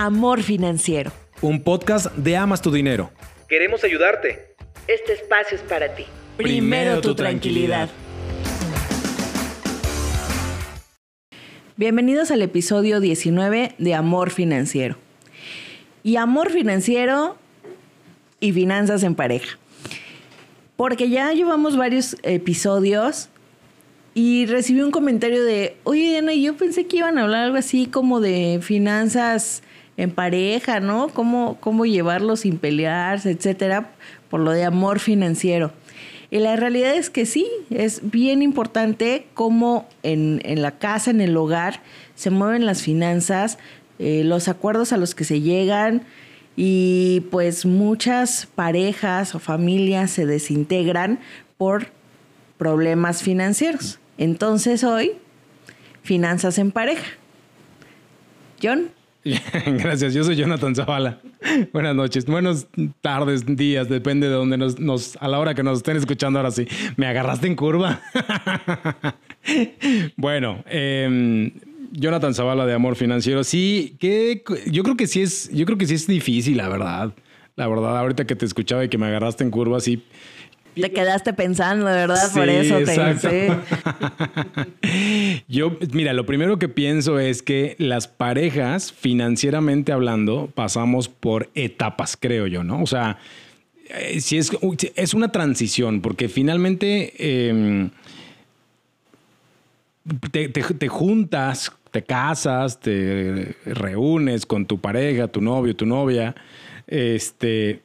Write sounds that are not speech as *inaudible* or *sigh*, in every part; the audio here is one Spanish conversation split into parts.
Amor Financiero. Un podcast de Amas tu Dinero. Queremos ayudarte. Este espacio es para ti. Primero tu tranquilidad. Bienvenidos al episodio 19 de Amor Financiero. Y Amor Financiero y Finanzas en Pareja. Porque ya llevamos varios episodios y recibí un comentario de, oye Diana, yo pensé que iban a hablar algo así como de finanzas en pareja, ¿no? Cómo, cómo llevarlo sin pelearse, etcétera, por lo de amor financiero. Y la realidad es que sí, es bien importante cómo en, en la casa, en el hogar, se mueven las finanzas, eh, los acuerdos a los que se llegan y pues muchas parejas o familias se desintegran por problemas financieros. Entonces hoy, finanzas en pareja. John. *laughs* Gracias, yo soy Jonathan Zavala. Buenas noches, buenas tardes, días, depende de donde nos, a la hora que nos estén escuchando ahora sí. Me agarraste en curva. *laughs* bueno, eh, Jonathan Zavala de Amor Financiero, sí, que yo creo que sí es, yo creo que sí es difícil, la verdad. La verdad, ahorita que te escuchaba y que me agarraste en curva, sí. Te quedaste pensando, verdad, por eso te *laughs* Yo, mira, lo primero que pienso es que las parejas, financieramente hablando, pasamos por etapas, creo yo, ¿no? O sea, eh, si es, es una transición, porque finalmente eh, te, te, juntas, te casas, te reúnes con tu pareja, tu novio, tu novia, este,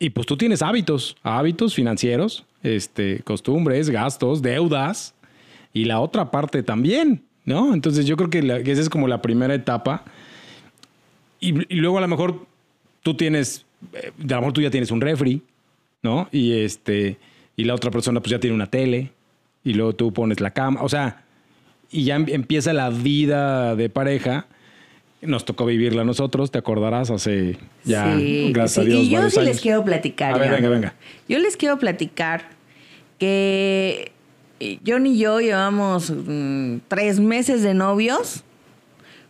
y pues tú tienes hábitos, hábitos financieros, este, costumbres, gastos, deudas, y la otra parte también, ¿no? Entonces yo creo que, esa es como la primera etapa. Y, y, luego a lo mejor tú tienes, eh, a lo mejor tú ya tienes un refri, ¿no? Y este, y la otra persona pues ya tiene una tele, y luego tú pones la cama, o sea, y ya em, empieza la vida de pareja. Nos tocó vivirla a nosotros, te acordarás, hace ya, gracias a Dios. Y yo sí les quiero platicar. A ver, venga, venga. Yo les quiero platicar que John y yo llevamos mm, tres meses de novios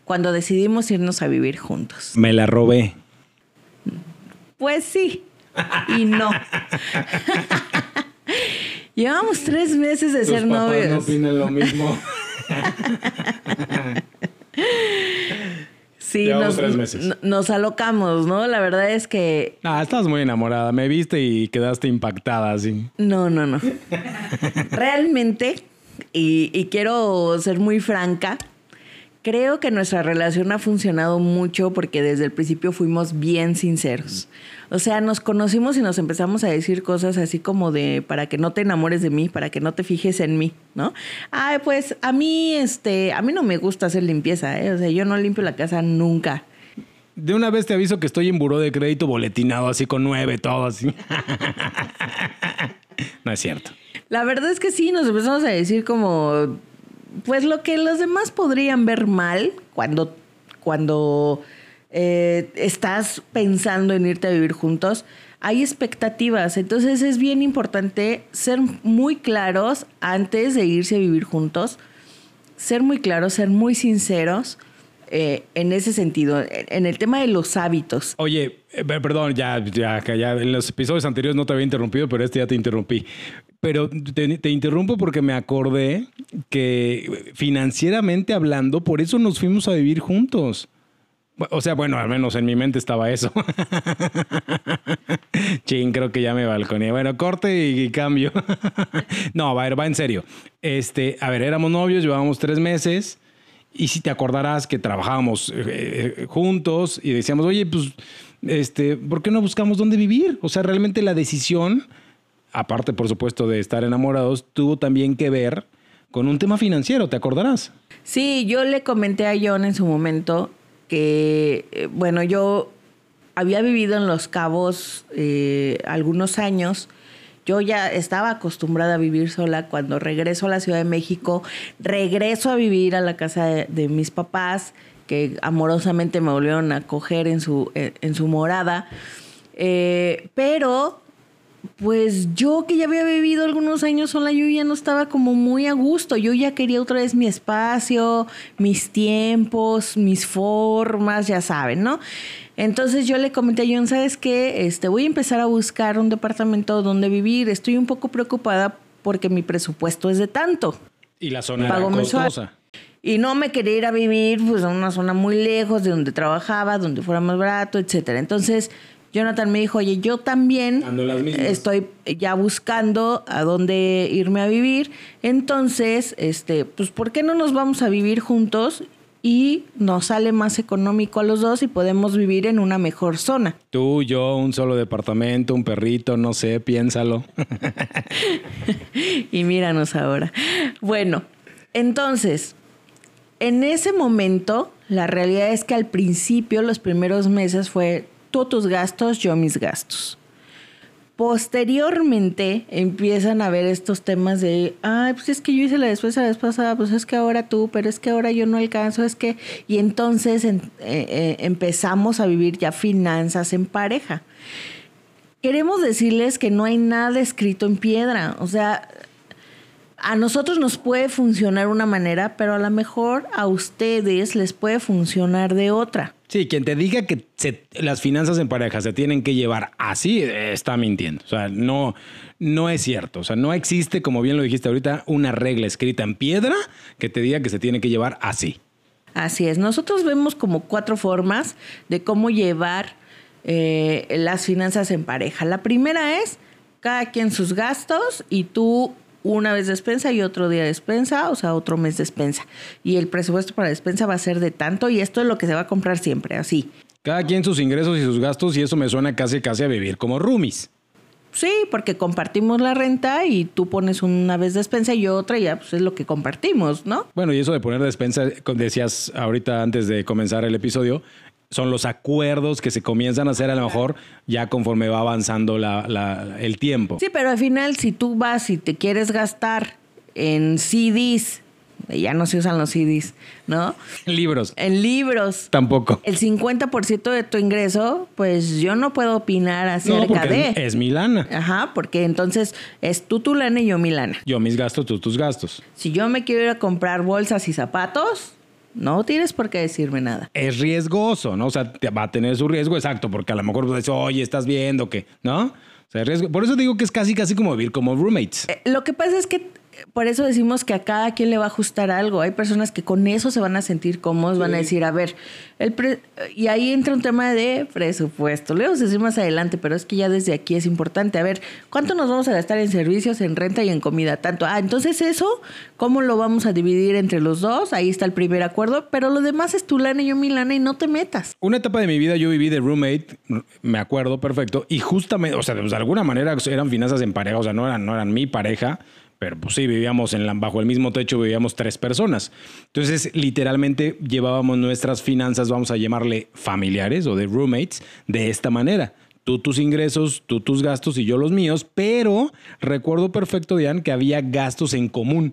cuando decidimos irnos a vivir juntos. Me la robé. Pues sí y no. *laughs* Llevamos tres meses de ser novios. No opinan lo mismo. *laughs* Sí, nos, nos, alocamos, ¿no? La verdad es que... Ah, estabas muy enamorada. Me viste y quedaste impactada, así. No, no, no. *laughs* Realmente, y, y quiero ser muy franca, creo que nuestra relación ha funcionado mucho porque desde el principio fuimos bien sinceros. O sea, nos conocimos y nos empezamos a decir cosas así como de para que no te enamores de mí, para que no te fijes en mí, ¿no? Ay, pues a mí, este, a mí no me gusta hacer limpieza, ¿eh? O sea, yo no limpio la casa nunca. De una vez te aviso que estoy en buró de crédito boletinado así con nueve, todo así. *laughs* no es cierto. La verdad es que sí, nos empezamos a decir como, pues lo que los demás podrían ver mal cuando, cuando eh, estás pensando en irte a vivir juntos, hay expectativas. Entonces es bien importante ser muy claros antes de irse a vivir juntos, ser muy claros, ser muy sinceros. Eh, en ese sentido, en el tema de los hábitos. Oye, eh, perdón, ya, ya, ya en los episodios anteriores no te había interrumpido, pero este ya te interrumpí. Pero te, te, interrumpo porque me acordé que financieramente hablando, por eso nos fuimos a vivir juntos. O sea, bueno, al menos en mi mente estaba eso. *laughs* Chin, creo que ya me balconé. Bueno, corte y, cambio. *laughs* no, va, va en serio. Este, a ver, éramos novios, llevábamos tres meses. Y si te acordarás que trabajábamos eh, eh, juntos y decíamos, oye, pues, este, ¿por qué no buscamos dónde vivir? O sea, realmente la decisión, aparte, por supuesto, de estar enamorados, tuvo también que ver con un tema financiero, ¿te acordarás? Sí, yo le comenté a John en su momento que, eh, bueno, yo había vivido en Los Cabos eh, algunos años. Yo ya estaba acostumbrada a vivir sola. Cuando regreso a la Ciudad de México, regreso a vivir a la casa de, mis papás, que amorosamente me volvieron a acoger en su, en su morada. Eh, pero pues yo que ya había vivido algunos años sola, yo ya no estaba como muy a gusto. Yo ya quería otra vez mi espacio, mis tiempos, mis formas, ya saben, ¿no? Entonces yo le comenté a John, ¿sabes qué? Este, voy a empezar a buscar un departamento donde vivir. Estoy un poco preocupada porque mi presupuesto es de tanto. Y la zona era costosa. Y no me quería ir a vivir pues, a una zona muy lejos de donde trabajaba, donde fuera más barato, etcétera. Entonces Jonathan me dijo, oye, yo también estoy ya buscando a dónde irme a vivir. Entonces, este, pues, ¿por qué no nos vamos a vivir juntos? Y nos sale más económico a los dos y podemos vivir en una mejor zona. Tú, yo, un solo departamento, un perrito, no sé, piénsalo. *laughs* y míranos ahora. Bueno, entonces, en ese momento, la realidad es que al principio, los primeros meses fue tú tus gastos, yo mis gastos. Posteriormente empiezan a ver estos temas de, ay, pues es que yo hice la despesa la vez pasada, pues es que ahora tú, pero es que ahora yo no alcanzo, es que... Y entonces eh, eh, empezamos a vivir ya finanzas en pareja. Queremos decirles que no hay nada escrito en piedra, o sea, a nosotros nos puede funcionar una manera, pero a lo mejor a ustedes les puede funcionar de otra. Sí, quien te diga que las finanzas en pareja se tienen que llevar así, está mintiendo. O sea, no, no es cierto. O sea, no existe, como bien lo dijiste ahorita, una regla escrita en piedra que te diga que se tiene que llevar así. Así es. Nosotros vemos como cuatro formas de cómo llevar eh, las finanzas en pareja. La primera es cada quien sus gastos y tú una vez despensa y otro día despensa, o sea, otro mes despensa. Y el presupuesto para despensa va a ser de tanto y esto es lo que se va a comprar siempre, así. Cada quien sus ingresos y sus gastos y eso me suena casi casi a vivir como roomies. Sí, porque compartimos la renta y tú pones una vez despensa y yo otra, y ya pues es lo que compartimos, ¿no? Bueno, y eso de poner despensa, decías ahorita antes de comenzar el episodio, son los acuerdos que se comienzan a hacer a lo mejor ya conforme va avanzando el tiempo. Sí, pero al final si tú vas y te quieres gastar en CDs, ya no se usan los CDs, ¿no? Libros. En libros. Tampoco. El 50% de tu ingreso, pues yo no puedo opinar acerca de. Es, es mi lana. Ajá, porque entonces es tú tu lana y yo mi lana. Yo mis gastos, tú tus gastos. Si yo me quiero ir a comprar bolsas y zapatos, no tienes por qué decirme nada. Es riesgoso, ¿no? O sea, va a tener su riesgo exacto, porque a lo mejor pues, oye, estás viendo que, ¿no? O sea, riesgo. Por eso digo que es casi, casi como vivir como roommates. Eh, lo que pasa es que por eso decimos que a cada quien le va a ajustar algo. Hay personas que con eso se van a sentir cómodos, van a decir, a ver, el y ahí entra un tema de presupuesto. Lo vamos a decir más adelante, pero es que ya desde aquí es importante. A ver, ¿cuánto nos vamos a gastar en servicios, en renta y en comida? Tanto. Ah, entonces eso, ¿cómo lo vamos a dividir entre los dos? Ahí está el primer acuerdo, pero lo demás es tu lana y yo mi lana y no te metas. Una etapa de mi vida yo viví de roommate, me acuerdo perfecto, y justamente, o sea, de alguna manera eran finanzas en pareja, o sea, no eran, no eran mi pareja pero pues sí, vivíamos bajo el mismo techo, vivíamos tres personas. Entonces, literalmente llevábamos nuestras finanzas, vamos a llamarle familiares o de roommates, de esta manera. Tú tus ingresos, tú tus gastos y yo los míos, pero recuerdo perfecto, Diane, que había gastos en común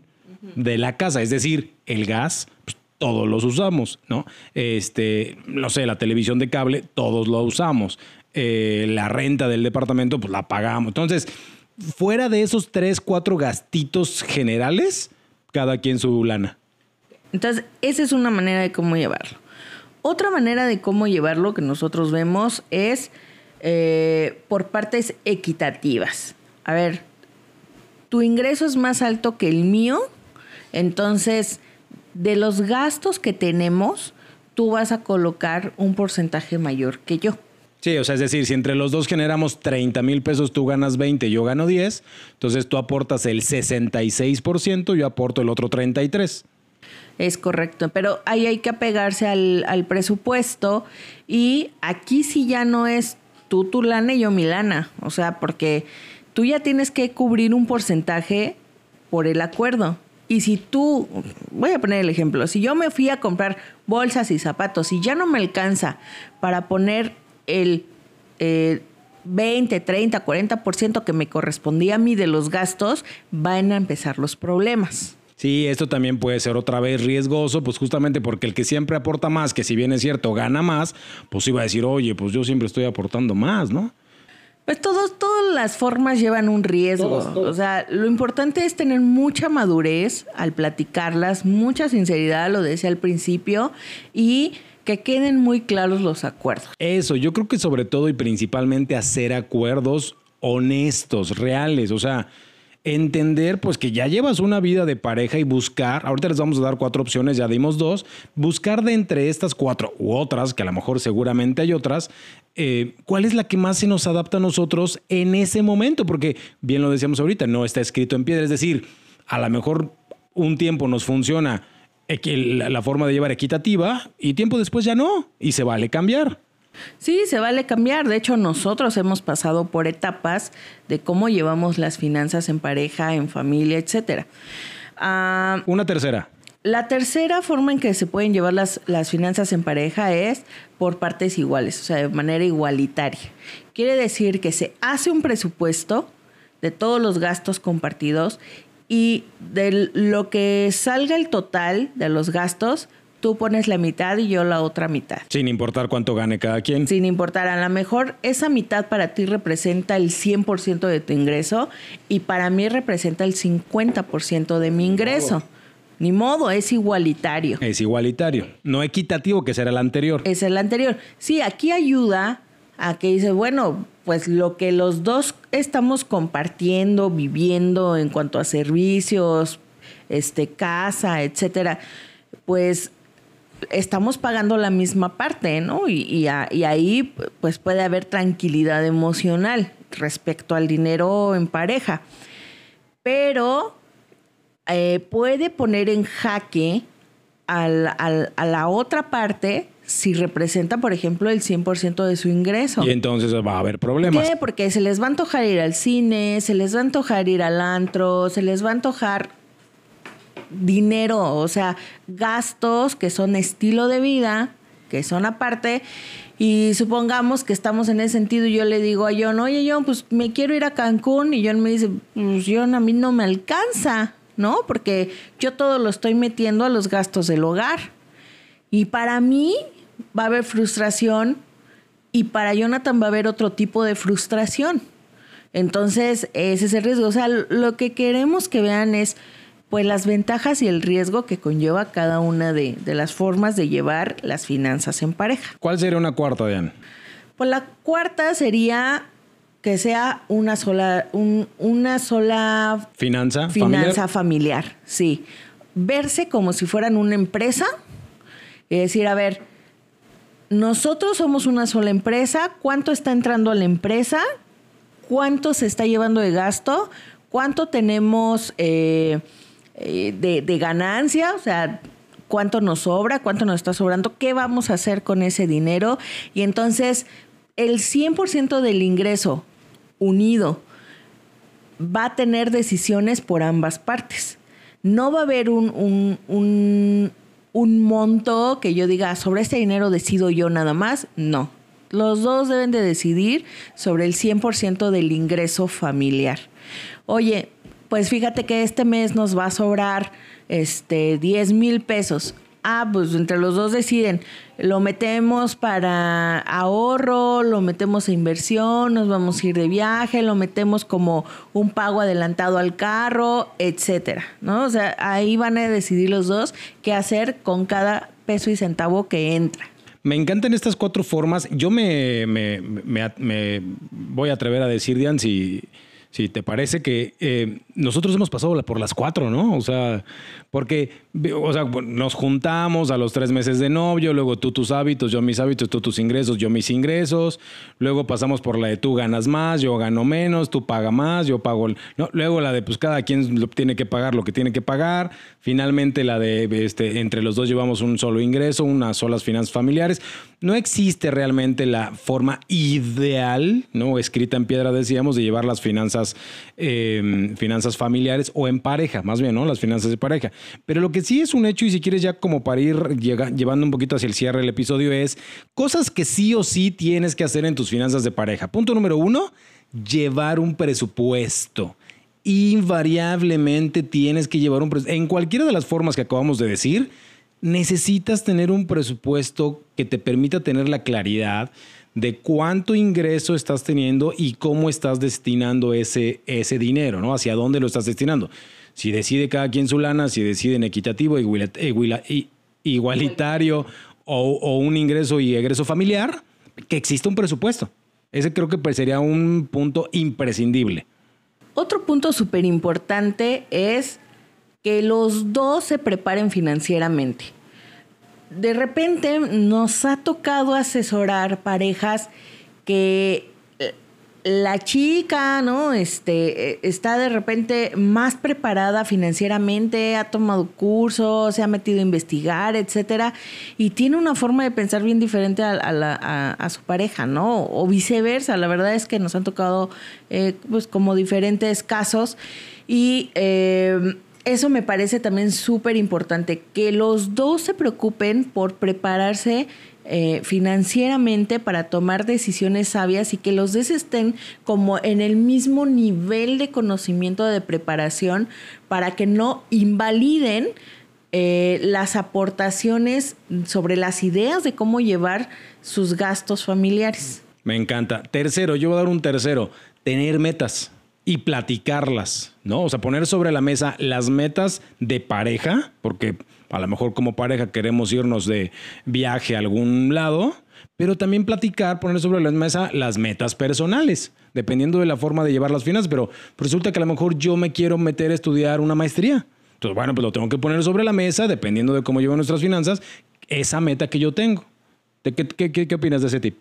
de la casa, es decir, el gas, pues, todos los usamos, ¿no? Este, no sé, la televisión de cable, todos lo usamos. Eh, la renta del departamento, pues la pagamos. Entonces, fuera de esos tres, cuatro gastitos generales, cada quien su lana. Entonces, esa es una manera de cómo llevarlo. Otra manera de cómo llevarlo que nosotros vemos es eh, por partes equitativas. A ver, tu ingreso es más alto que el mío, entonces de los gastos que tenemos, tú vas a colocar un porcentaje mayor que yo. Sí, o sea, es decir, si entre los dos generamos 30 mil pesos, tú ganas 20, yo gano 10, entonces tú aportas el 66%, yo aporto el otro 33%. Es correcto, pero ahí hay que apegarse al, al presupuesto y aquí sí ya no es tú tu lana y yo mi lana, o sea, porque tú ya tienes que cubrir un porcentaje por el acuerdo. Y si tú, voy a poner el ejemplo, si yo me fui a comprar bolsas y zapatos y ya no me alcanza para poner el 20, 30, 40% que me correspondía a mí de los gastos, van a empezar los problemas. Sí, esto también puede ser otra vez riesgoso, pues justamente porque el que siempre aporta más, que si bien es cierto, gana más, pues iba a decir, oye, pues yo siempre estoy aportando más, ¿no? Pues todos, todas las formas llevan un riesgo. O sea, lo importante es tener mucha madurez al platicarlas, mucha sinceridad, lo decía al principio, y que queden muy claros los acuerdos. Eso, yo creo que sobre todo y principalmente hacer acuerdos honestos, reales, o sea, entender pues que ya llevas una vida de pareja y buscar, ahorita les vamos a dar cuatro opciones, ya dimos dos, buscar de entre estas cuatro u otras, que a lo mejor seguramente hay otras, eh, cuál es la que más se nos adapta a nosotros en ese momento, porque bien lo decíamos ahorita, no está escrito en piedra, es decir, a lo mejor un tiempo nos funciona la forma de llevar equitativa y tiempo después ya no, y se vale cambiar. Sí, se vale cambiar. De hecho, nosotros hemos pasado por etapas de cómo llevamos las finanzas en pareja, en familia, etcétera. Ah, Una tercera. La tercera forma en que se pueden llevar las, las, finanzas en pareja es por partes iguales, o sea, de manera igualitaria. Quiere decir que se hace un presupuesto de todos los gastos compartidos y de lo que salga el total de los gastos, tú pones la mitad y yo la otra mitad. Sin importar cuánto gane cada quien. Sin importar, a lo mejor esa mitad para ti representa el 100% de tu ingreso y para mí representa el 50% de mi ingreso. Ni modo, es igualitario. Es igualitario, no equitativo, que será el anterior. Es el anterior. Sí, aquí ayuda a que dice, bueno, pues lo que los dos estamos compartiendo, viviendo en cuanto a servicios, este, casa, etcétera, pues estamos pagando la misma parte, ¿no? Y, ahí pues puede haber tranquilidad emocional respecto al dinero en pareja. Pero eh, puede poner en jaque a la otra parte si representa, por ejemplo, el 100% de su ingreso. Y entonces va a haber problemas. ¿Qué? Porque se les va a antojar ir al cine, se les va a antojar ir al antro, se les va a antojar dinero, o sea, gastos que son estilo de vida, que son aparte. Y supongamos que estamos en ese sentido y yo le digo a John, oye John, pues me quiero ir a Cancún y John me dice, pues John, a mí no me alcanza, ¿no? Porque yo todo lo estoy metiendo a los gastos del hogar. Y para mí va a haber frustración y para Jonathan va a haber otro tipo de frustración. Entonces, ese es el riesgo. O sea, lo que queremos que vean es pues las ventajas y el riesgo que conlleva cada una de, las formas de llevar las finanzas en pareja. ¿Cuál sería una cuarta, Diane? Pues la cuarta sería que sea una sola, una sola finanza, finanza familiar. Sí. Verse como si fueran una empresa y decir, a ver, nosotros somos una sola empresa, ¿cuánto está entrando a la empresa? ¿Cuánto se está llevando de gasto? ¿Cuánto tenemos eh, eh, de, ganancia, o sea, cuánto nos sobra, cuánto nos está sobrando, qué vamos a hacer con ese dinero. Y entonces el 100% del ingreso unido va a tener decisiones por ambas partes. No va a haber un, un, un monto que yo diga, sobre este dinero decido yo nada más. No. Los dos deben de decidir sobre el 100% del ingreso familiar. Oye, pues fíjate que este mes nos va a sobrar este 10 mil pesos. Ah, pues entre los dos deciden, lo metemos para ahorro, lo metemos a inversión, nos vamos a ir de viaje, lo metemos como un pago adelantado al carro, etcétera, ¿no? O sea, ahí van a decidir los dos qué hacer con cada peso y centavo que entra. Me encantan estas cuatro formas. Yo me, me, me voy a atrever a decir, Dian, si si te parece que eh, nosotros hemos pasado por las cuatro, ¿no? O sea, porque, o sea, nos juntamos a los tres meses de novio, luego tú tus hábitos, yo mis hábitos, tú tus ingresos, yo mis ingresos, luego pasamos por la de tú ganas más, yo gano menos, tú pagas más, yo pago, luego la de pues cada quien tiene que pagar lo que tiene que pagar, finalmente la de este, entre los dos llevamos un solo ingreso, unas solas finanzas familiares. No existe realmente la forma ideal, ¿no? Escrita en piedra, decíamos, de llevar las finanzas, em, finanzas familiares o en pareja, más bien, ¿no? Las finanzas de pareja. Pero lo que sí es un hecho, y si quieres ya como para ir llevando un poquito hacia el cierre del episodio, es cosas que sí o sí tienes que hacer en tus finanzas de pareja. Punto número uno, llevar un presupuesto invariablemente tienes que llevar un presupuesto. En cualquiera de las formas que acabamos de decir, necesitas tener un presupuesto que te permita tener la claridad de cuánto ingreso estás teniendo y cómo estás destinando ese, ese dinero, ¿no? Hacia dónde lo estás destinando. Si decide cada quien su lana, si decide en equitativo, igualitario o, o un ingreso y egreso familiar, que exista un presupuesto. Ese creo que pues, sería un punto imprescindible. Otro punto súper importante es que los dos se preparen financieramente. De repente nos ha tocado asesorar parejas que la chica, ¿no? Este, está de repente más preparada financieramente, ha tomado cursos, se ha metido a investigar, etcétera, y tiene una forma de pensar bien diferente a, su pareja, ¿no? O viceversa. La verdad es que nos han tocado, eh, pues, como diferentes casos y eh, eso me parece también súper importante, que los dos se preocupen por prepararse eh, financieramente para tomar decisiones sabias y que los dos estén como en el mismo nivel de conocimiento de preparación para que no invaliden eh, las aportaciones sobre las ideas de cómo llevar sus gastos familiares. Me encanta. Tercero, yo voy a dar un tercero, tener metas y platicarlas, ¿no? O sea, poner sobre la mesa las metas de pareja, porque a lo mejor como pareja queremos irnos de viaje a algún lado, pero también platicar, poner sobre la mesa las metas personales, dependiendo de la forma de llevar las finanzas, pero resulta que a lo mejor yo me quiero meter a estudiar una maestría. Entonces, bueno, pues lo tengo que poner sobre la mesa, dependiendo de cómo llevo nuestras finanzas, esa meta que yo tengo. ¿Qué, qué, qué, qué opinas de ese tip?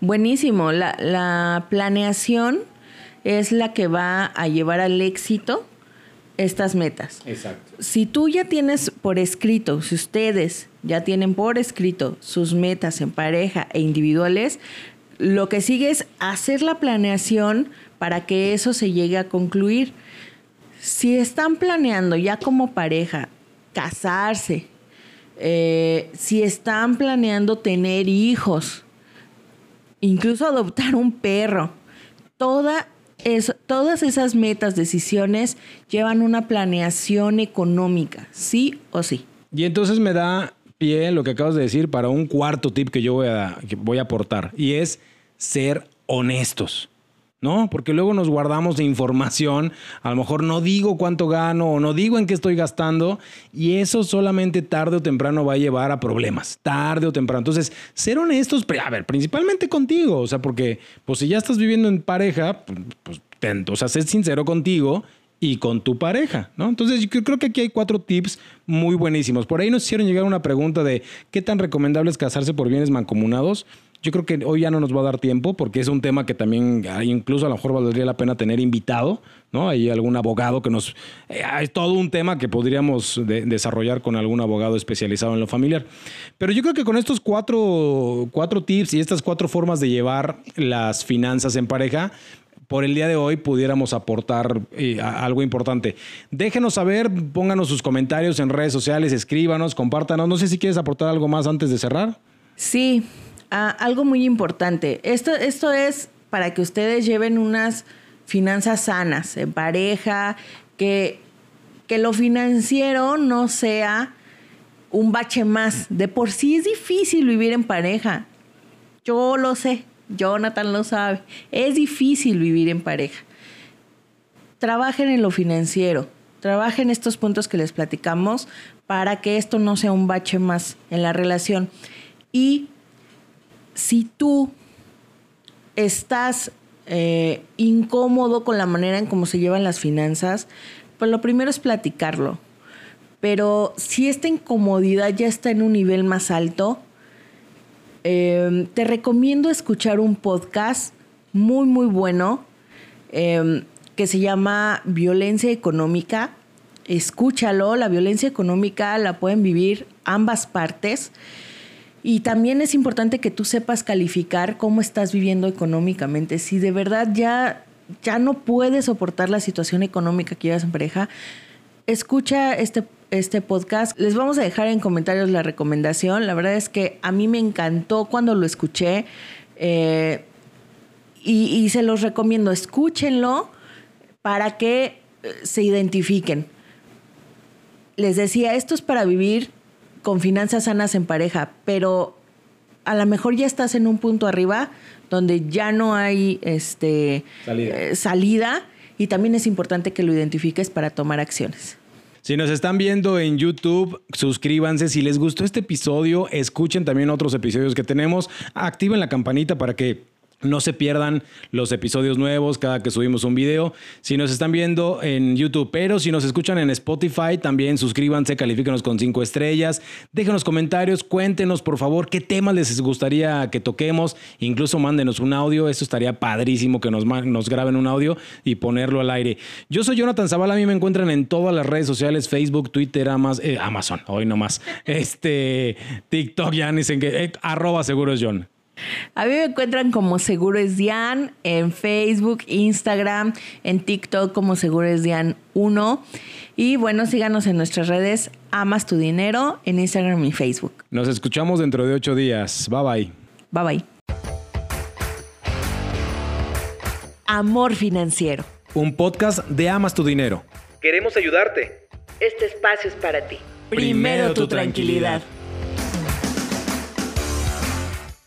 Buenísimo. La, la planeación es la que va a llevar al éxito estas metas. Exacto. Si tú ya tienes por escrito, si ustedes ya tienen por escrito sus metas en pareja e individuales, lo que sigue es hacer la planeación para que eso se llegue a concluir. Si están planeando ya como pareja casarse, eh, si están planeando tener hijos, incluso adoptar un perro, toda todas esas metas, decisiones llevan una planeación económica, sí o sí. Y entonces me da pie lo que acabas de decir para un cuarto tip que yo voy a, que voy a aportar y es ser honestos. ¿No? Porque luego nos guardamos de información, a lo mejor no digo cuánto gano o no digo en qué estoy gastando y eso solamente tarde o temprano va a llevar a problemas, tarde o temprano. Entonces, ser honestos, a ver, principalmente contigo, o sea, porque pues si ya estás viviendo en pareja, pues, pues o sea, ser sincero contigo y con tu pareja, ¿no? Entonces yo creo que aquí hay cuatro tips muy buenísimos. Por ahí nos hicieron llegar una pregunta de qué tan recomendable es casarse por bienes mancomunados. Yo creo que hoy ya no nos va a dar tiempo porque es un tema que también incluso a lo mejor valdría la pena tener invitado, ¿no? Hay algún abogado que nos... Eh, es todo un tema que podríamos desarrollar con algún abogado especializado en lo familiar. Pero yo creo que con estos cuatro, cuatro tips y estas cuatro formas de llevar las finanzas en pareja, por el día de hoy pudiéramos aportar eh, algo importante. Déjenos saber, pónganos sus comentarios en redes sociales, escríbanos, compártanos. No sé si quieres aportar algo más antes de cerrar. Sí, algo muy importante. Esto, esto es para que ustedes lleven unas finanzas sanas en pareja, que, que lo financiero no sea un bache más. De por sí es difícil vivir en pareja. Yo lo sé, Jonathan lo sabe. Es difícil vivir en pareja. Trabajen en lo financiero, trabajen estos puntos que les platicamos para que esto no sea un bache más en la relación. Y si tú estás eh, incómodo con la manera en cómo se llevan las finanzas, pues lo primero es platicarlo. Pero si esta incomodidad ya está en un nivel más alto, em, te recomiendo escuchar un podcast muy, muy bueno em, que se llama Violencia Económica. Escúchalo, la violencia económica la pueden vivir ambas partes. Y también es importante que tú sepas calificar cómo estás viviendo económicamente. Si de verdad ya, ya no puedes soportar la situación económica que llevas en pareja, escucha este, este podcast. Les vamos a dejar en comentarios la recomendación. La verdad es que a mí me encantó cuando lo escuché eh, y, y se los recomiendo. Escúchenlo para que eh, se identifiquen. Les decía, esto es para vivir con finanzas sanas en pareja, pero a lo mejor ya estás en un punto arriba donde ya no hay este, Salida. eh, salida y también es importante que lo identifiques para tomar acciones. Si nos están viendo en YouTube, suscríbanse. Si les gustó este episodio, escuchen también otros episodios que tenemos. Activen la campanita para que no se pierdan los episodios nuevos cada que subimos un video. Si nos están viendo en YouTube, pero si nos escuchan en Spotify, también suscríbanse, califíquenos con cinco estrellas. Déjenos comentarios, cuéntenos por favor qué temas les gustaría que toquemos. Incluso mándenos un audio. Eso estaría padrísimo que nos, nos graben un audio y ponerlo al aire. Yo soy Jonathan Zavala. A mí me encuentran en todas las redes sociales: Facebook, Twitter, Amaz- eh, Amazon. Hoy nomás. *laughs* Este, TikTok, ya ni sé qué. eh, arroba seguros John. A mí me encuentran como Seguro es Dian en Facebook, Instagram, en TikTok como Seguro es Dian 1. Y bueno, síganos en nuestras redes Amas tu Dinero en Instagram y Facebook. Nos escuchamos dentro de ocho días. Bye bye. Bye bye. Amor financiero. Un podcast de Amas tu Dinero. Queremos ayudarte. Este espacio es para ti. Primero tu tranquilidad.